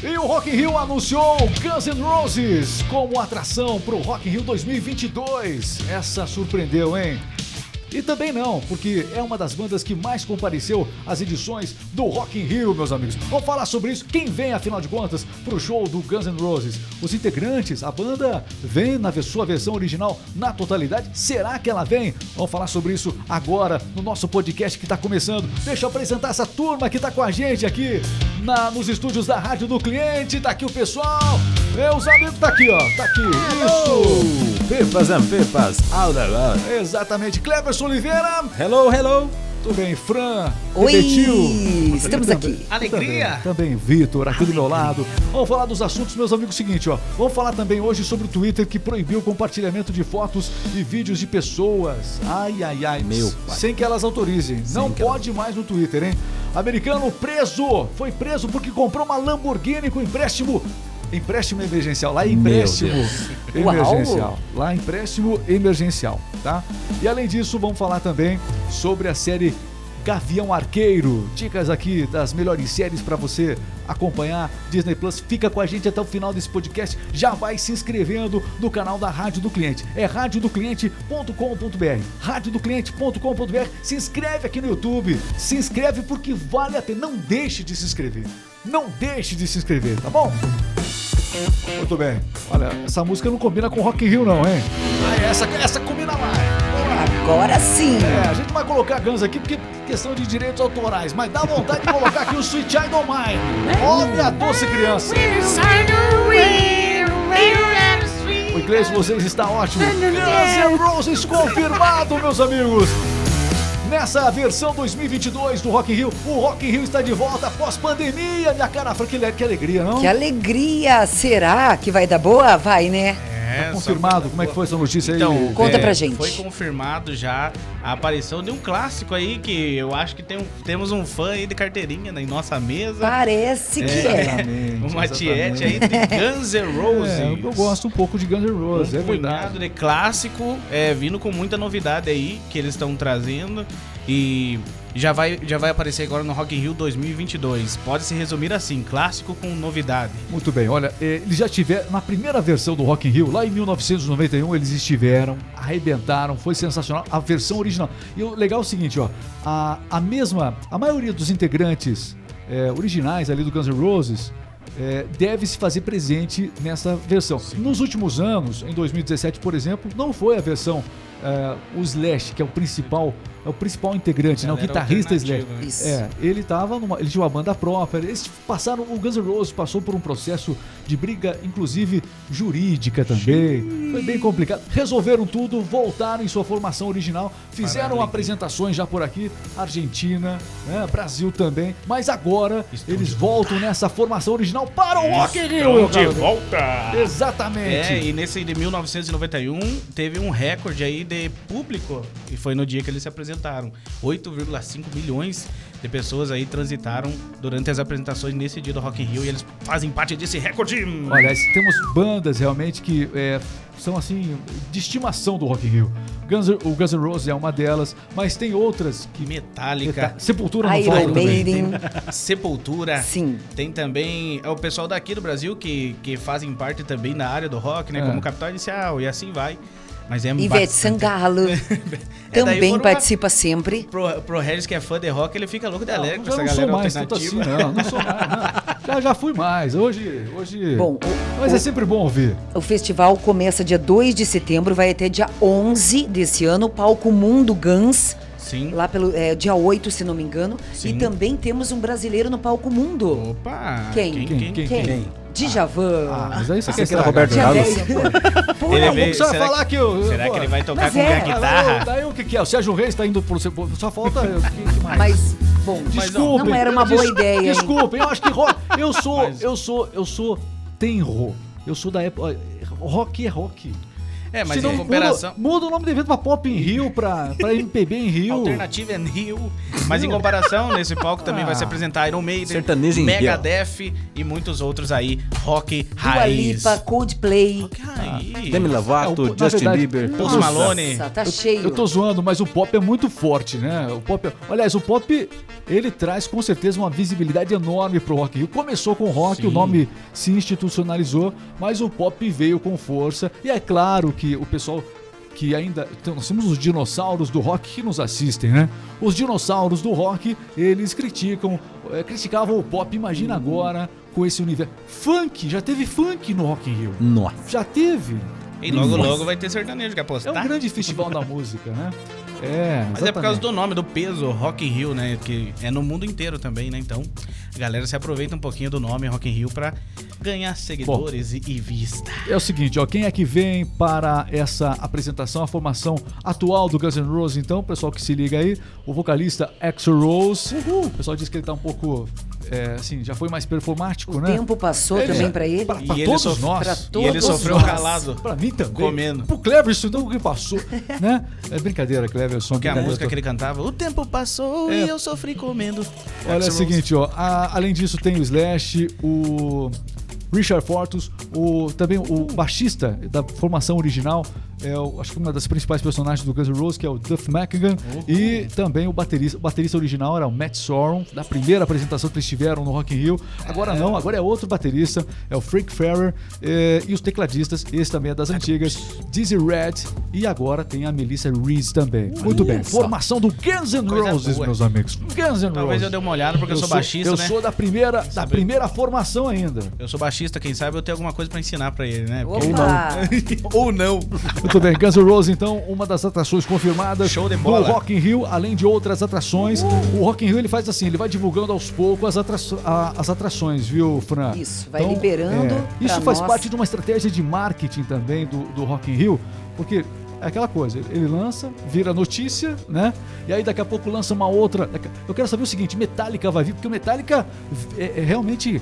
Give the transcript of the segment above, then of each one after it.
E o Rock in Rio anunciou Guns N' Roses como atração para o Rock in Rio 2022. Essa surpreendeu, hein? E também não, porque é uma das bandas que mais compareceu às edições do Rock in Rio, meus amigos. Vamos falar sobre isso. Quem vem, afinal de contas, pro show do Guns N' Roses? Os integrantes, a banda vem na sua versão original na totalidade? Será que ela vem? Vamos falar sobre isso agora no nosso podcast que está começando. Deixa eu apresentar essa turma que está com a gente aqui na, nos estúdios da Rádio do Cliente. Tá aqui o pessoal. Meus amigos, tá aqui, ó. Tá aqui. Isso. Pipas and pipas, all love. Exatamente. Cleverson Oliveira. Hello, hello. Tudo bem, Fran? Oi, Repetiu. estamos Também- aqui. Alegria. Também, também Vitor, aqui do meu lado. Vamos falar dos assuntos, meus amigos. Seguinte, ó. Vamos falar também hoje sobre o Twitter que proibiu o compartilhamento de fotos e vídeos de pessoas. Ai, ai, ai. Meu pai. Sem que elas autorizem. Não que elas- pode mais no Twitter, hein? Americano preso. Foi preso porque comprou uma Lamborghini com empréstimo. Empréstimo emergencial. Lá é empréstimo emergencial. Lá é empréstimo emergencial, tá? E além disso, vamos falar também sobre a série Gavião Arqueiro. Dicas aqui das melhores séries para você acompanhar. Disney Plus, fica com a gente até o final desse podcast. Já vai se inscrevendo no canal da Rádio do Cliente. É radiodocliente.com.br. Radiodocliente.com.br. Se inscreve aqui no YouTube. Se inscreve porque vale a pena. Não deixe de se inscrever. Não deixe de se inscrever, tá bom? Muito bem. Olha, essa música não combina com Rock in Rio, não, hein? Ah, essa, essa combina mais. Agora sim. É, a gente vai colocar Guns aqui porque questão de direitos autorais, mas dá vontade de colocar aqui o Sweet Child O' Mine. Olha a doce criança. O inglês de vocês está ótimo. Guns N' Roses confirmado, meus amigos. Nessa versão 2022 do Rock in Rio, o Rock in Rio está de volta após pandemia. Minha cara, Fran, que, que alegria, não? Que alegria! Será que vai dar boa? Vai, né? É, Tá confirmado. Como é que foi essa notícia aí? Então, Conta é, pra gente. Foi confirmado já a aparição de um clássico aí que eu acho que tem um- temos um fã aí de carteirinha em nossa mesa. Parece que é. Exatamente, Uma tiete aí de Guns N' Roses. É, eu gosto um pouco de Guns N' Roses, é um verdade. punhado de clássico, é, vindo com muita novidade aí que eles estão trazendo e já vai, já vai aparecer agora no Rock in Rio 2022. Pode se resumir assim, clássico com novidade. Muito bem, olha, eh, eles já tiveram, na primeira versão do Rock in Rio, lá em 1991, eles estiveram, arrebentaram, foi sensacional, a versão original. E o legal é o seguinte, ó, a, a mesma, a maioria dos integrantes eh, originais ali do Guns N' Roses eh, deve se fazer presente nessa versão. Nos últimos anos, em 2017, por exemplo, não foi a versão, eh, o Slash, que é o principal, é o principal integrante, né, o guitarrista Slash. alternativa. Isso. É, ele tava numa, ele tinha uma banda própria. Eles passaram, o Guns N' Roses passou por um processo de briga, inclusive jurídica também. Foi bem complicado. Resolveram tudo, voltaram em sua formação original, fizeram apresentações já por aqui, Argentina, né, Brasil também. Mas agora Estão eles voltam nessa formação original para o Rock in Rio. de volta! Exatamente. É, e nesse de 1991 teve um recorde aí de público e foi no dia que eles se apresentaram. 8,5 milhões de pessoas aí transitaram durante as apresentações nesse dia do Rock in Rio e eles fazem parte desse recorde. Olha, temos bandas realmente que é, são assim de estimação do Rock in Rio. Guns, o Guns N' Roses é uma delas, mas tem outras que Metallica, Sepultura não Iron. Maiden. Sepultura. Sim. Tem também é o pessoal daqui do Brasil que, que fazem parte também da área do rock, né? É. Como Capital Inicial e assim vai. Mas é Ivete bastante. Sangalo É, também participa sempre. Pro, pro Regis que é fã de rock, ele fica louco de alegre com eu essa não sou galera mais assim, alternativa. não. Não sou mais, não. Já, já fui mais. Hoje. hoje... Bom, o- Mas é sempre bom ouvir. O festival começa dia 2 de setembro, vai até dia 11 desse ano, palco Mundo Guns, Sim. lá pelo é, dia 8, se não me engano. Sim. E também temos um brasileiro no palco Mundo. Opa! Quem? Quem? Quem? Quem? Djavan. Ah, mas aí você quer que era estragar. Roberto Carlos. 10. Por Ele veio- Você vai será falar que eu. Será pô, que ele vai tocar com é. a guitarra? Daí o que, que é? O Sérgio Reis tá indo pro. Só falta. eu- que- que mais? Mas, bom, Desculpem. não era uma boa des- ideia? Desculpem, eu acho que rock. Eu sou. Mas- Eu sou. Eu sou. Tenro. Eu sou da época. Rock é rock. É, mas Senão em comparação. Muda, muda o nome do evento pra Pop em Rio, pra, pra MPB em Rio. Alternativa é Rio. Mas em comparação, nesse palco também vai se apresentar Iron Maiden, Sertanejo em Megadeth e muitos outros aí, rock Dua raiz. Lipa, Coldplay. Rock raiz. Demi Lovato, É, o- Justin verdade, Bieber. Post. Malone. Nossa, tá cheio. Eu tô zoando, mas o pop é muito forte, né? O pop, aliás, o pop ele traz com certeza uma visibilidade enorme pro Rock Rio. Começou com o rock, Sim. o nome se institucionalizou, mas o pop veio com força. E é claro que o pessoal que ainda então, nós temos os dinossauros do rock que nos assistem, né? Os dinossauros do rock, eles criticam, eh, criticavam o pop. Imagina agora com esse universo funk, já teve funk no Rock in Rio. Nossa. Já teve. E logo, logo vai ter sertanejo que É apostar. um grande festival da música, né? É, Mas é por causa exatamente. do nome, do peso, Rock in Rio, né? Que é no mundo inteiro também, né? Então, a galera se aproveita um pouquinho do nome Rock in Rio pra ganhar seguidores e, e vista. É o seguinte, ó, quem é que vem para essa apresentação, a formação atual do Guns N' Roses, então, pessoal que se liga aí, o vocalista Axl Rose, o pessoal diz que ele tá um pouco, é, assim, já foi mais performático, O né? tempo passou Ele- também pra ele. Pra, E pra ele todos sof- nós. pra E ele Todos sofreu nós. calado. Pra mim também. Comendo. Pro Cleverson, então, o que passou, né? É brincadeira, Cleverson. Porque a brincadeira. música que ele cantava, o tempo passou É. e eu sofri comendo. Olha, é o seguinte, ó. a- além disso, tem o Slash, o Richard Fortus, o, também o baixista da formação original, é o- acho que uma das principais personagens do Guns N' Roses, que é o Duff McKagan, e também o baterista, o baterista original era o Matt Sorum, da primeira apresentação que eles tiveram no Rock in Rio. Agora não, agora é outro baterista, é o Frank Ferrer, é, e os tecladistas, esse também é das antigas, Dizzy Red, e agora tem a Melissa Reese também. Muito bem, formação do Guns N' Roses, boa. meus amigos. Guns N' Talvez Roses. eu dê uma olhada, porque eu, sou baixista, Eu né? sou da primeira, da primeira formação ainda. Eu sou baixista, quem sabe eu tenho alguma coisa pra ensinar pra ele, né? Porque- Opa! Ou não. Muito bem, Guns N' Roses, então, uma das atrações confirmadas Show de do bola. Rock in Rio, além de outras atrações. O Rock in Rio ele faz assim, ele vai divulgando aos poucos as, atra- as atrações, viu, Fran? Isso, vai liberando pra Isso faz nós. parte de uma estratégia de marketing também do, do Rock in Rio, porque é aquela coisa, ele lança, vira notícia, né? E aí daqui a pouco lança uma outra. Eu quero saber o seguinte, Metallica vai vir, porque o Metallica é, é realmente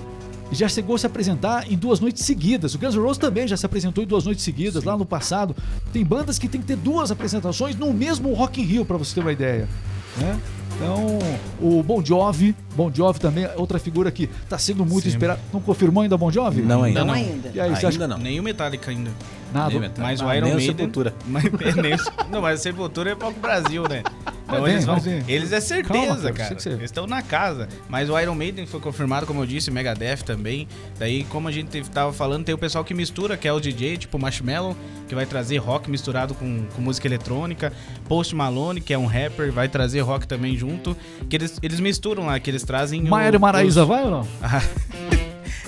já chegou a se apresentar em duas noites seguidas. O Guns N' Roses também já se apresentou em duas noites seguidas lá no passado. Tem bandas que tem que ter duas apresentações no mesmo Rock in Rio, para você ter uma ideia, né? Então, o Bon Jovi, Bon Jovi também é outra figura que está sendo muito Sim. esperada. Não confirmou ainda Bon Jovi? Não ainda. Não não. ainda. E aí, você acha Ainda não. Nem o Metallica ainda. nada? Metallica. Mas o Ah, Iron nem o Maiden. Sepultura. Mas, nem o- não, mas o Sepultura é palco Brasil, né? Então Mas eles vão. vem. Eles é certeza, Calma, cara, cara. você- Eles estão na casa. Mas o Iron Maiden foi confirmado, como eu disse, Megadeth também. Daí, como a gente tava falando, tem o pessoal que mistura, que é o DJ, tipo Marshmallow, que vai trazer rock misturado com, com música eletrônica. Post Malone, que é um rapper, vai trazer rock também junto. Que eles, eles misturam lá, que eles trazem. o- Maia e Maraísa os- vai ou não?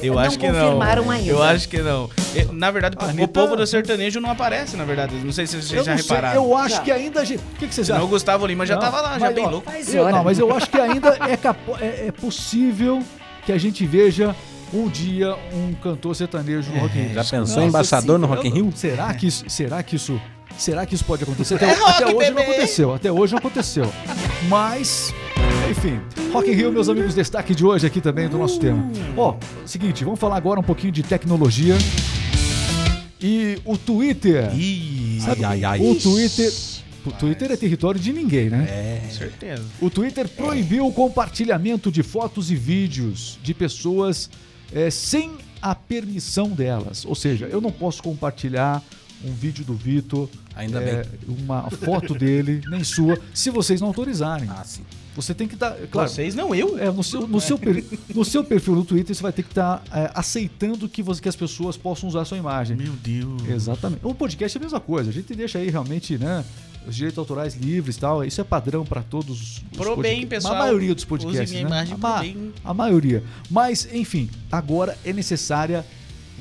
Eu Não acho que não. confirmaram ainda. Eu acho que não. Na verdade, A o Anitta- povo do sertanejo não aparece, na verdade. Não sei se vocês Eu já não sei, repararam. eu acho Já. que ainda. a gente- O que, que vocês Senão o acham? Gustavo Lima já Não, tava lá, já mas, bem ó, louco. Faz Eu, não, mas eu acho que ainda é, capo- é, é possível que a gente veja um dia um cantor sertanejo no Rock in Rio. Já pensou em embaixador no. Rock in Rio? Será que isso, será que isso, será que isso pode acontecer? Até, É rock, até hoje não aconteceu, até hoje não aconteceu. Mas, enfim, Rock in Rio, meus amigos, destaque de hoje aqui também do nosso tema. Ó, seguinte, vamos falar agora um pouquinho de tecnologia. E o Twitter. Ih, Sabe, ai, ai. O Twitter, o Twitter é território de ninguém, né? É. certeza. O Twitter proibiu o compartilhamento de fotos e vídeos de pessoas eh, sem a permissão delas. Ou seja, eu não posso compartilhar um vídeo do Vitor, Ainda eh, bem. uma foto dele, nem sua, se vocês não autorizarem. Ah, sim. Você tem que dar, claro, Vocês não, eu. é, no, seu, no, seu per- no seu perfil no Twitter você vai ter que estar aceitando que, você, que as pessoas possam usar a sua imagem. Meu Deus. Exatamente. O podcast é a mesma coisa. A gente deixa aí realmente, né? Os direitos autorais livres e tal. Isso é padrão para todos os Pro bem, pessoal. A maioria dos Use podcasts. minha né? imagem a, pro bem. a maioria. Mas, enfim, agora é necessária.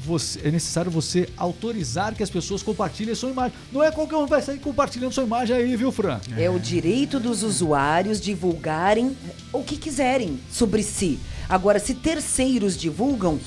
Você, é necessário você autorizar que as pessoas compartilhem sua imagem. Não é qualquer um que vai sair compartilhando sua imagem aí, viu, Fran? É o direito dos usuários divulgarem o que quiserem sobre si. Agora, se terceiros divulgam,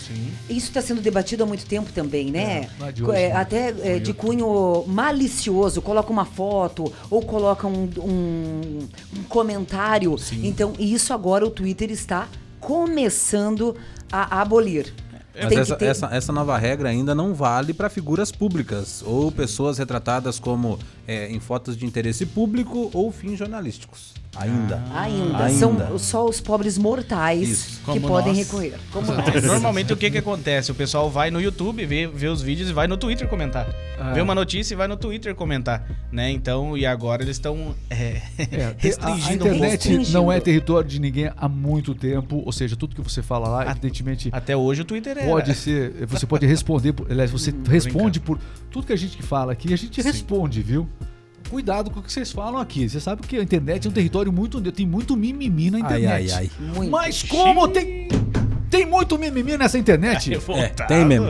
isso está sendo debatido há muito tempo também, né? É, de hoje, é, né? até é, de cunho malicioso, coloca uma foto ou coloca um, um- um comentário. Então, isso agora o Twitter está começando a abolir. Tem Mas essa, ter- essa, essa nova regra ainda não vale para figuras públicas ou pessoas retratadas como é, em fotos de interesse público ou fins jornalísticos. Ainda. Ainda. Ainda. São só os pobres mortais Isso. que podem nós. recorrer. Como nós. Normalmente o que que acontece? O pessoal vai no YouTube, vê, vê os vídeos e vai no Twitter comentar. Ah. Vê uma notícia e vai no Twitter comentar, né? Então, e agora eles estão é, É, a, a restringindo um pouco. internet Restringindo. não é território de ninguém há muito tempo, ou seja, tudo que você fala lá, A- evidentemente, Até hoje o Twitter é. pode ser. Você pode responder, aliás, você Hum, responde por tudo que a gente fala aqui, a gente responde, viu? Cuidado com o que vocês falam aqui. Você sabe que a internet é um território muito. Tem muito mimimi na Ai, internet. ai, ai. Muito. Mas como tem. Tem muito mimimi nessa internet? É, Revoltado. tem mesmo.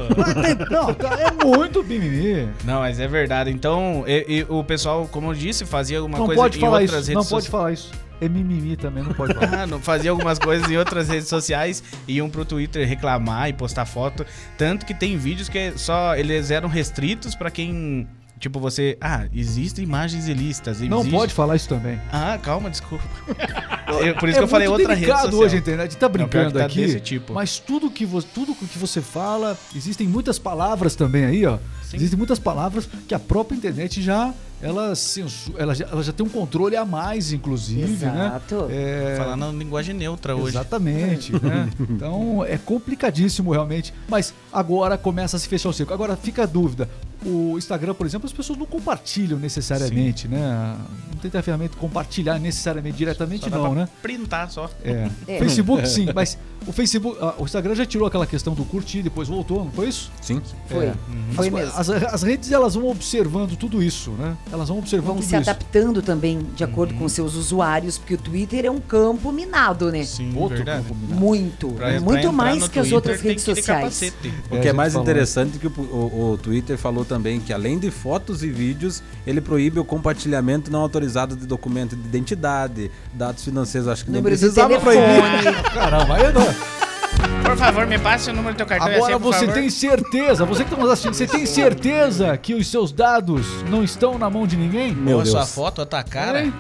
Não, tá, é muito mimimi. Não, mas é verdade. Então, e- e o pessoal, como eu disse, fazia alguma não coisa pode em falar outras isso. redes Não sociais. pode falar isso. É mimimi também, não pode falar. Ah, não, fazia algumas coisas em outras redes sociais, iam pro Twitter reclamar e postar foto. Tanto que tem vídeos que só eles eram restritos pra quem. Tipo, você. Ah, existem imagens ilícitas. Não existe- pode falar isso também. Ah, calma, desculpa. Eu- por isso que eu falei É outra rede social. hoje a internet. Tá brincando tá aqui. desse tipo. Mas tudo que, vo tudo que você fala, existem muitas palavras também aí, ó. Sim. Existem muitas palavras que a própria internet já ela, censu ela, já, ela já tem um controle a mais, inclusive, Exato. né? É, Falar na linguagem neutra hoje. Exatamente, né? Então é complicadíssimo realmente. Mas agora começa a se fechar o cerco. Agora fica a dúvida. O Instagram, por exemplo, as pessoas não compartilham necessariamente, né? Não tem a ferramenta compartilhar necessariamente diretamente, Só dá não, pra né? Printar só. É. É. Facebook sim, mas o Facebook, ah, o Instagram já tirou aquela questão do curtir, depois voltou, não foi isso? Sim. Foi. É. Foi as, mesmo. As, as redes elas vão observando tudo isso, né? Elas vão observando Vão tudo se isso. adaptando também de acordo com seus usuários, porque o Twitter é um campo minado, né? Sim, Outro verdade. campo minado. Muito. Pra- pra muito entrar mais que as Twitter, outras redes sociais. É, O que é mais falou. interessante que o, o- o Twitter falou também que além de fotos e vídeos, ele proíbe o compartilhamento não autorizado de documento de identidade, dados financeiros, acho que nem Número de precisava proibir. Caramba, aí não. Por favor, me passe o número do teu cartão. Agora assim, você favor. tem certeza, você que está nos assistindo, você tem certeza que os seus dados não estão na mão de ninguém? Meu Pô, sua Deus. foto, a tua cara. Hein?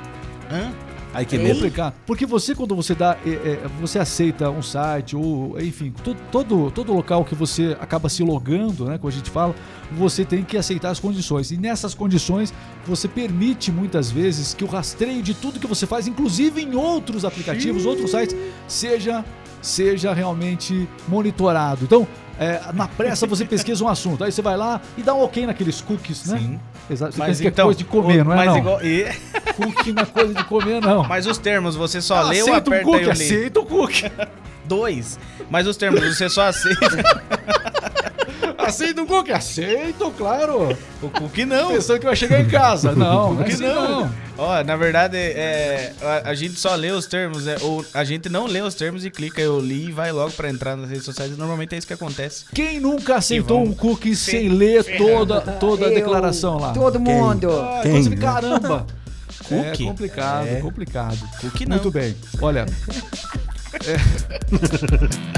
Hã? Ai, que medo. complicado. Porque você, quando você dá. é, é, você aceita um site, ou, enfim, todo, todo, todo local que você acaba se logando, né? Como a gente fala, você tem que aceitar as condições. E nessas condições, você permite muitas vezes que o rastreio de tudo que você faz, inclusive em outros aplicativos, outros sites, seja, seja realmente monitorado. Então. é, na pressa você pesquisa um assunto, aí você vai lá e dá um ok naqueles cookies, né? Sim. Exato. Você Mas pensa que então, é coisa de comer, o- não é? mas não? igual- e- Cookie não é coisa de comer, não. mas os termos, você só lê ou aceita o aperta cookie, e eu li? aceita o cookie. Dois. Mas os termos, você só aceita. Aceita o cookie? Aceito, claro. o cookie não. Pensando que vai chegar em casa. Não, não é Que assim, não. não. Ó, na verdade, é, a, a gente só lê os termos, é, ou a gente não lê os termos e clica eu li e vai logo pra entrar nas redes sociais. Normalmente é isso que acontece. Quem nunca aceitou um cookie fe- sem ler toda, toda a declaração lá? Todo mundo. Ah, Quem? você fica, caramba. Cookie? É complicado, É. complicado. Cookie não. Muito bem. Olha. É.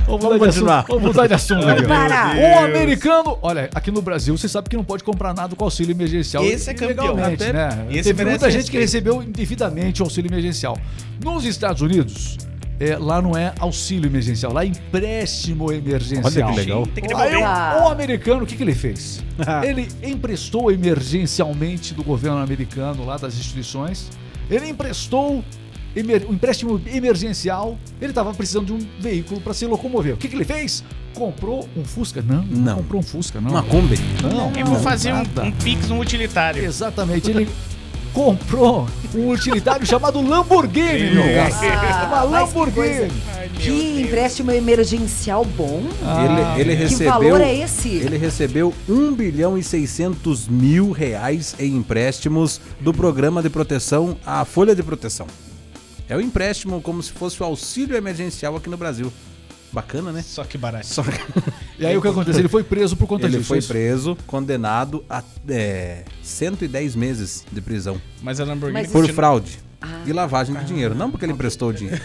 Vamos, Vamos mudar de continuar. assunto. Vamos mudar de assunto. aqui. Para. O americano, olha, aqui no Brasil você sabe que não pode comprar nada com auxílio emergencial. Esse é campeão. Legalmente, Até- né? esse Teve muita gente que recebeu indevidamente o auxílio emergencial. Nos Estados Unidos, é, lá não é auxílio emergencial, lá é empréstimo emergencial. Olha que legal. Tem que Aí o americano, o que, que ele fez? ele emprestou emergencialmente do governo americano, lá das instituições. Ele emprestou emer- um empréstimo emergencial. Ele estava precisando de um veículo para se locomover. O que, que ele fez? Comprou um Fusca? Não, não, Não. comprou um Fusca, não. Uma Kombi. Não, Eu vou não, fazer um, um pix no utilitário. Exatamente, ele comprou um utilitário chamado Lamborghini, meu. Ah, Uma. Lamborghini. Que empréstimo emergencial bom. Ah, ele ele que recebeu. valor é esse? Ele recebeu 1 bilhão e 600 mil reais em empréstimos do programa de proteção à Folha de Proteção. É o empréstimo como se fosse o auxílio emergencial aqui no Brasil. Bacana, né? Só que barato. Só que E aí o que aconteceu? Ele foi preso por conta ele disso. foi isso? preso, condenado a é, 110 meses de prisão Mas a Lamborghini Mas- por continua- fraude e lavagem de dinheiro. Não porque ele emprestou o dinheiro,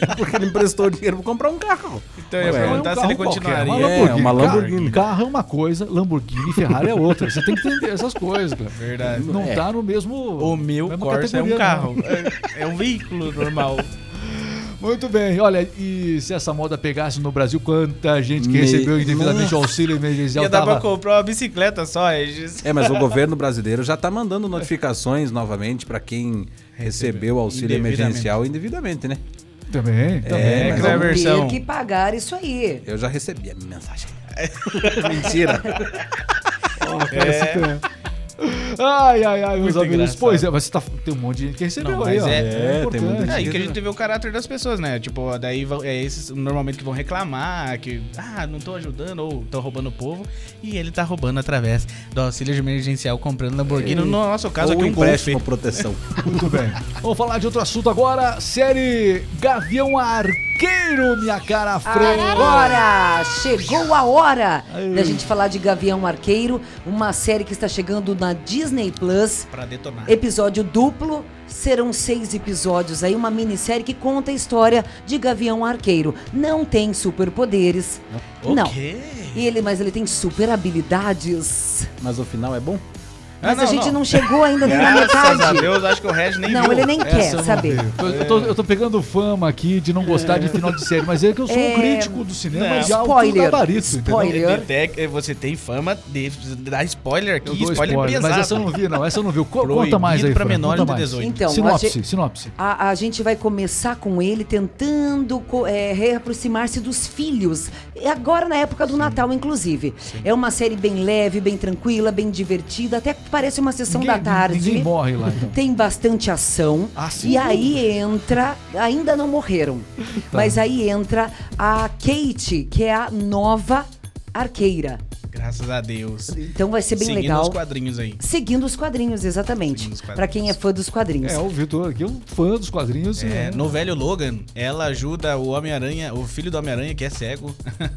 é porque ele emprestou o dinheiro para comprar um carro. Então eu ia Ué, perguntar se ele continuaria. uma É, uma Lamborghini. Carro, carro é uma coisa, Lamborghini e Ferrari é outra. Você tem que entender essas coisas, cara. Verdade. Não É. tá no mesmo. O meu Corsa é um carro. É, é um veículo normal. Muito bem, olha, e se essa moda pegasse no Brasil, quanta gente que Me- recebeu indevidamente o auxílio emergencial Ia dar pra tava... comprar uma bicicleta só, Regis. É, mas o governo brasileiro já tá mandando notificações novamente para quem recebeu o auxílio Indevidamente. emergencial indevidamente, né? Também, também. É, mas que é a Vão versão. ter que pagar isso aí. Eu já recebi a minha mensagem. Mentira. Ai, ai, ai, meus Muito amigos. engraçado. Pois é, mas você tá, tem um monte de gente que recebeu Não, aí, mas ó. é- é, importante. tem muita É, e que a gente vê o caráter das pessoas, né? Tipo, daí é esses normalmente que vão reclamar, que, ah, não tô ajudando, ou tô roubando o povo. E ele tá roubando através do auxílio emergencial comprando Lamborghini. No nosso caso Ou aqui, um empréstimo proteção. Muito bem. Vamos falar de outro assunto agora. Série Gavião Arqueiro, minha cara Fran. Agora chegou a hora da gente falar de Gavião Arqueiro, uma série que está chegando na Disney Plus. Pra detonar. Episódio duplo, serão seis episódios aí, uma minissérie que conta a história de Gavião Arqueiro. Não tem superpoderes, não. Ok. E ele, mas ele tem super habilidades. Mas o final é bom? Mas Ah, a não, gente não, não. chegou ainda nem na Graças a metade. Deus, acho que o Regis nem Não, viu. ele nem Essa eu quer saber. Eu, eu tô, eu tô pegando fama aqui de não gostar de final de série, mas é que eu sou um É, crítico do cinema não. de alto Spoiler, gabarito, spoiler. entendeu? Você tem fama de dar spoiler aqui, spoiler, spoiler, pesado. mas essa eu não vi, não. Essa eu não vi. Co- Proibido Conta mais aí, pra Fran, menores conta de mais. 18. Então, a sinopse, gente- sinopse. A, a gente vai começar com ele tentando é, reaproximar-se dos filhos. E Agora na época do Natal, inclusive. É uma série bem leve, bem tranquila, bem divertida. Até parece uma sessão Ninguém- da tarde. Ninguém morre lá, então. Tem bastante ação. Ah, sim? e aí entra. Ainda não morreram. Mas aí entra a Kate, que é a nova arqueira. Graças a Deus. Então vai ser bem Seguindo legal. os quadrinhos aí. Seguindo os quadrinhos, exatamente. Seguindo. Pra quem é fã dos quadrinhos. É, o Vitor aqui é um fã dos quadrinhos. É, é. no velho Logan, ela ajuda o Homem-Aranha, o filho do Homem-Aranha que é cego.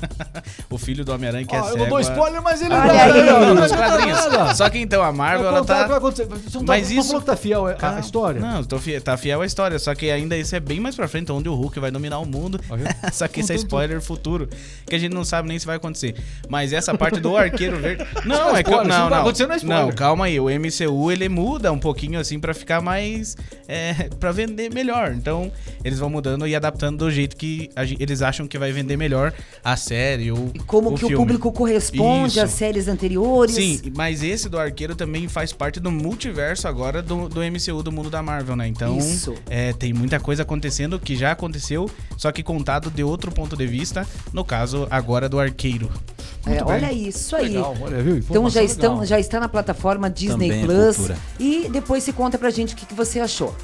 o filho do Homem-Aranha que é cego. eu não dou a- spoiler, mas ele Olha não aí. não, não, Nos não, quadrinhos. Só que então a Marvel, Vai ela vai tá. acontecer. Você não, Mas tá, não isso- falou que tá fiel à- história? Não, tô fi- tá fiel à história, só que ainda isso é bem mais pra frente, onde o Hulk vai dominar o mundo. Só que isso é spoiler futuro, que a gente não sabe nem se vai acontecer. Mas essa parte do arqueiro verde. Não, é que spoiler, não, não vai não. acontecer, não spoiler. Não, calma aí, o MCU ele muda um pouquinho assim pra ficar mais é, para vender melhor. Então, eles vão mudando e adaptando do jeito que a eles acham que vai vender melhor a série ou E como o que o filme. público corresponde Isso. às séries anteriores. Sim, mas esse do arqueiro também faz parte do multiverso agora do, do MCU, do mundo da Marvel, né? Então, Isso. é, tem muita coisa acontecendo que já aconteceu, só que contado de outro ponto de vista, no caso agora do arqueiro. É, olha isso aí. Legal, olha, viu? Então já, estão, legal. já está na plataforma Disney Também é Plus. cultura. E depois se conta pra gente o que, que você achou.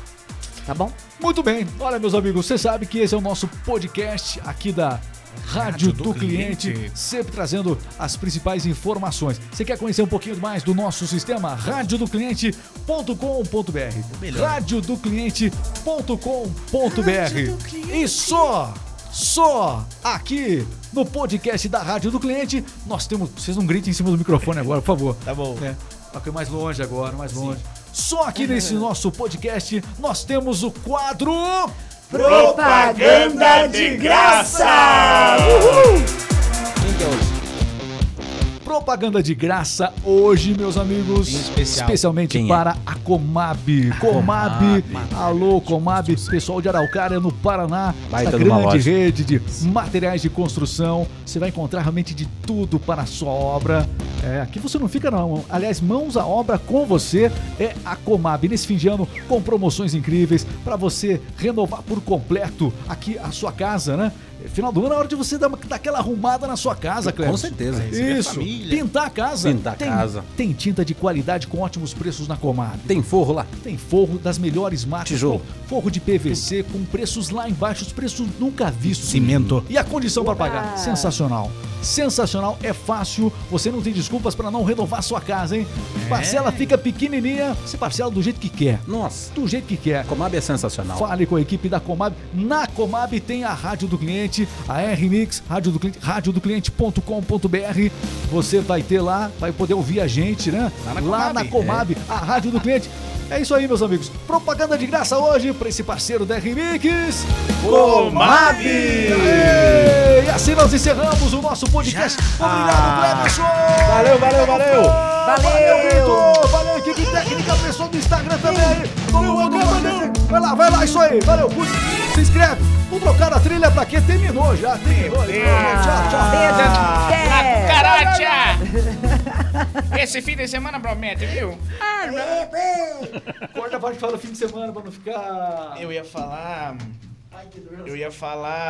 Tá bom? Muito bem. Olha, meus amigos, você sabe que esse é o nosso podcast aqui da Rádio do, do Cliente, Cliente. sempre trazendo as principais informações. Você quer conhecer um pouquinho mais do nosso sistema? radiodocliente.com.br radiodocliente.com.br E só, só aqui no podcast da Rádio do Cliente, nós temos... Vocês não gritem em cima do microfone agora, por favor. Tá bom. É, ok, mais longe agora, mais longe. Só aqui nesse nosso podcast nós temos o quadro. Propaganda de graça! Propaganda de graça hoje, meus amigos. Especial. Especialmente Quem é? para a Comab. Comab, alô Comab, pessoal de Araucária, no Paraná. Baita essa grande rede de materiais de construção. Você vai encontrar realmente de tudo para a sua obra. É, aqui você não fica não. Aliás, mãos à obra com você é a Comab. Nesse fim de ano, com promoções incríveis para você renovar por completo aqui a sua casa, né? Final do ano é hora de você dar, dar aquela arrumada na sua casa, Cleber. Com certeza. receber a Isso. família. Pintar a casa. Pintar a tem, casa. Tem tinta de qualidade com ótimos preços na Comab. Tem forro lá? Tem forro das melhores marcas. Tijolo. Forro de PVC com preços lá embaixo, os preços nunca vistos. Cimento. E a condição para pagar? Sensacional. Sensacional, é fácil. Você não tem desculpas para não renovar sua casa, hein? Parcela fica pequenininha, você parcela do jeito que quer. Nossa, Do jeito que quer. a Comab é sensacional. Fale com a equipe da Comab. Na Comab tem a Rádio do Cliente, a R-Mix, Rádio do Cliente, radiodocliente.com.br. Você vai ter lá, vai poder ouvir a gente, né? Lá na lá Comab, na Comab, a Rádio do Cliente. É isso aí, meus amigos. Propaganda de graça hoje para esse parceiro da R-Mix. Comab! Aê! E assim nós encerramos o nosso podcast. Obrigado, Cleberson! Valeu, valeu, valeu! Valeu, Valeu! Vitor! Valeu, equipe técnica, pessoal do Instagram também aí! Valeu, Valeu, Vai lá, vai lá, isso aí. Valeu, curte, se inscreve. Vou trocar a trilha pra quê? Terminou já, terminou. Tchau, tchau. Beijo. Caracha! Esse fim de semana promete, viu? Corta a parte que fala fim de semana pra não ficar. Eu ia falar. Eu ia falar.